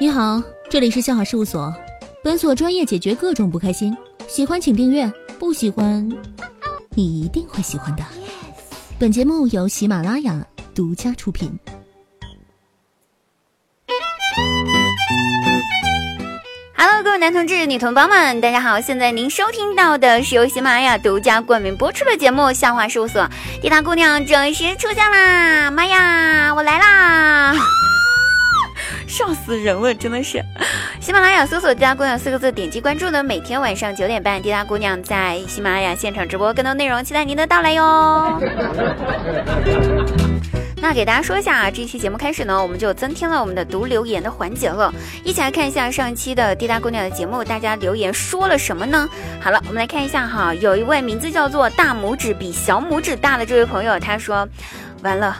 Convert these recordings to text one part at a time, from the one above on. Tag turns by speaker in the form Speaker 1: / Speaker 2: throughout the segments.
Speaker 1: 你好，这里是笑话事务所，本所专业解决各种不开心。喜欢请订阅，不喜欢你一定会喜欢的。本节目由喜马拉雅独家出品。
Speaker 2: Hello，各位男同志、女同胞们，大家好！现在您收听到的是由喜马拉雅独家冠名播出的节目《笑话事务所》，滴答姑娘准时出现啦！妈呀，我来啦！笑死人了，真的是！喜马拉雅搜索“滴答姑娘”四个字，点击关注呢。每天晚上九点半，滴答姑娘在喜马拉雅现场直播更多内容，期待您的到来哟。那给大家说一下啊，这期节目开始呢，我们就增添了我们的读留言的环节了。一起来看一下上一期的滴答姑娘的节目，大家留言说了什么呢？好了，我们来看一下哈，有一位名字叫做“大拇指比小拇指大”的这位朋友，他说：“完了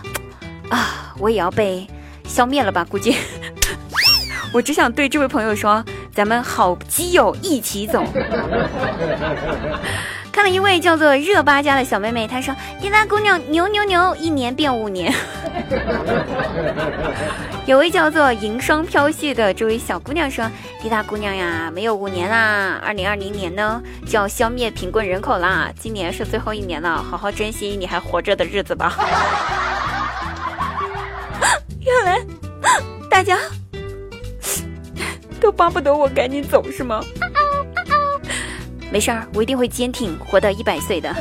Speaker 2: 啊，我也要被消灭了吧？估计。”我只想对这位朋友说，咱们好基友一起走。看了一位叫做热巴家的小妹妹，她说：“滴答姑娘牛牛牛，一年变五年。”有位叫做银霜飘絮的这位小姑娘说：“滴答姑娘呀，没有五年啦，二零二零年呢就要消灭贫困人口啦，今年是最后一年了，好好珍惜你还活着的日子吧。”原来大家。都巴不得我赶紧走是吗？没事儿，我一定会坚挺，活到一百岁的。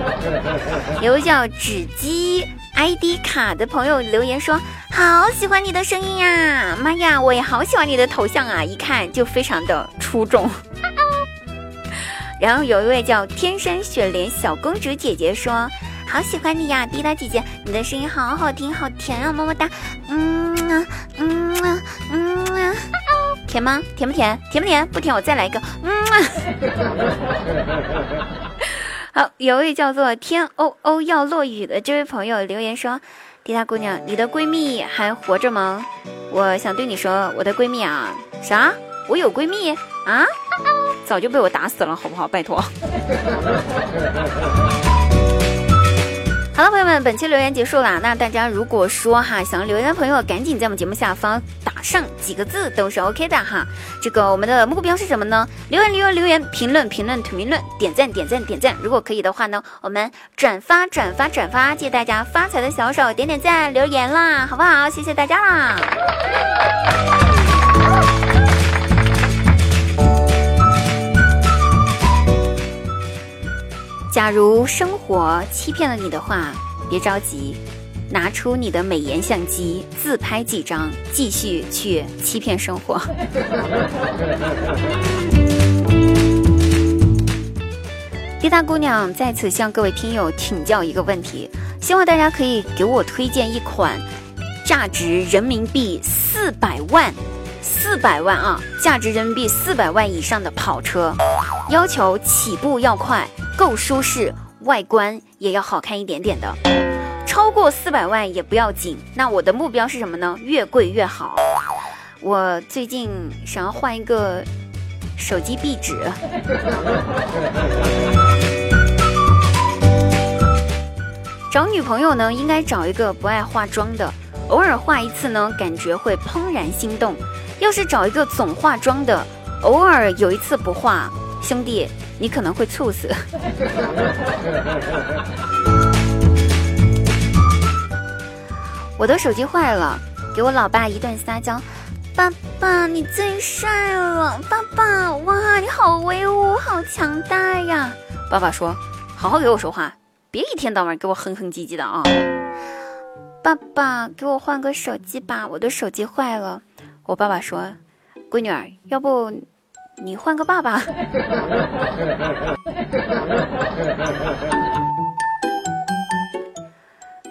Speaker 2: 有位叫纸鸡 ID 卡的朋友留言说：“好喜欢你的声音呀，妈呀，我也好喜欢你的头像啊，一看就非常的出众。”然后有一位叫天山雪莲小公主姐姐说：“好喜欢你呀，滴答姐姐，你的声音好好听，好甜啊，么么哒。”嗯啊嗯啊嗯。甜吗？甜不甜？甜不甜？不甜，我再来一个。嗯。好，有位叫做天欧欧要落雨的这位朋友留言说：“滴答姑娘，你的闺蜜还活着吗？我想对你说，我的闺蜜啊，啥？我有闺蜜啊？早就被我打死了，好不好？拜托。”好了，朋友们，本期留言结束了。那大家如果说哈想留言的朋友，赶紧在我们节目下方打上几个字都是 OK 的哈。这个我们的目标是什么呢？留言留言留言，评论评论评论，点赞点赞点赞。如果可以的话呢，我们转发转发转发，借大家发财的小手点点赞留言啦，好不好？谢谢大家啦。假如生活欺骗了你的话，别着急，拿出你的美颜相机自拍几张，继续去欺骗生活。滴答姑娘在此向各位听友请教一个问题，希望大家可以给我推荐一款价值人民币四百万。四百万啊，价值人民币四百万以上的跑车，要求起步要快，够舒适，外观也要好看一点点的。超过四百万也不要紧。那我的目标是什么呢？越贵越好。我最近想要换一个手机壁纸。找女朋友呢，应该找一个不爱化妆的，偶尔化一次呢，感觉会怦然心动。要是找一个总化妆的，偶尔有一次不化，兄弟，你可能会猝死。我的手机坏了，给我老爸一顿撒娇。爸爸，你最帅了！爸爸，哇，你好威武，好强大呀！爸爸说：“好好给我说话，别一天到晚给我哼哼唧唧的啊！”爸爸，给我换个手机吧，我的手机坏了。我爸爸说：“闺女儿，要不你换个爸爸。”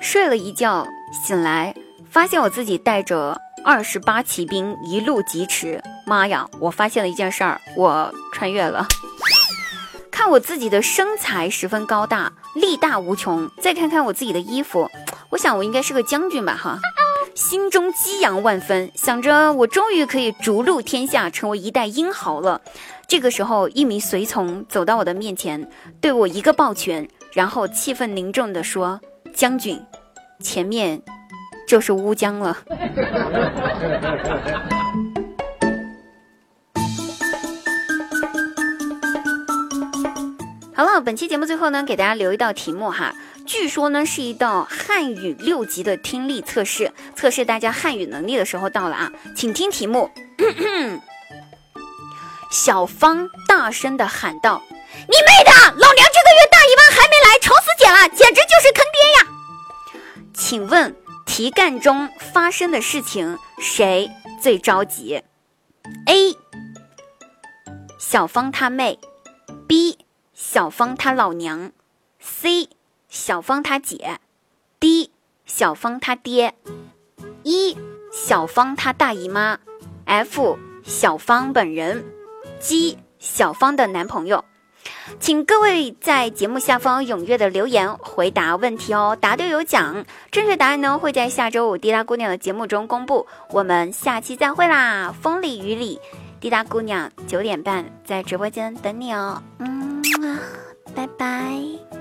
Speaker 2: 睡了一觉，醒来发现我自己带着二十八骑兵一路疾驰。妈呀！我发现了一件事儿，我穿越了。看我自己的身材十分高大，力大无穷。再看看我自己的衣服，我想我应该是个将军吧？哈。心中激扬万分想着我终于可以逐鹿天下成为一代英豪了。这个时候一名随从走到我的面前对我一个抱拳然后气愤凝重的说将军前面就是乌江了。好了本期节目最后呢给大家留一道题目哈。据说呢是一道汉语六级的听力测试。测试大家汉语能力的时候到了啊，请听题目。小芳大声的喊道：“你妹的，老娘这个月大姨妈还没来，愁死姐了，简直就是坑爹呀！”请问题干中发生的事情谁最着急？A. 小芳她妹，B. 小芳她老娘，C. 小芳她姐，D. 小芳她爹。小芳她大姨妈，F 小芳本人，G 小芳的男朋友。请各位在节目下方踊跃的留言回答问题哦，答对有奖，正确答案呢会在下周五滴答姑娘的节目中公布。我们下期再会啦，风里雨里，滴答姑娘九点半在直播间等你哦，嗯，拜拜。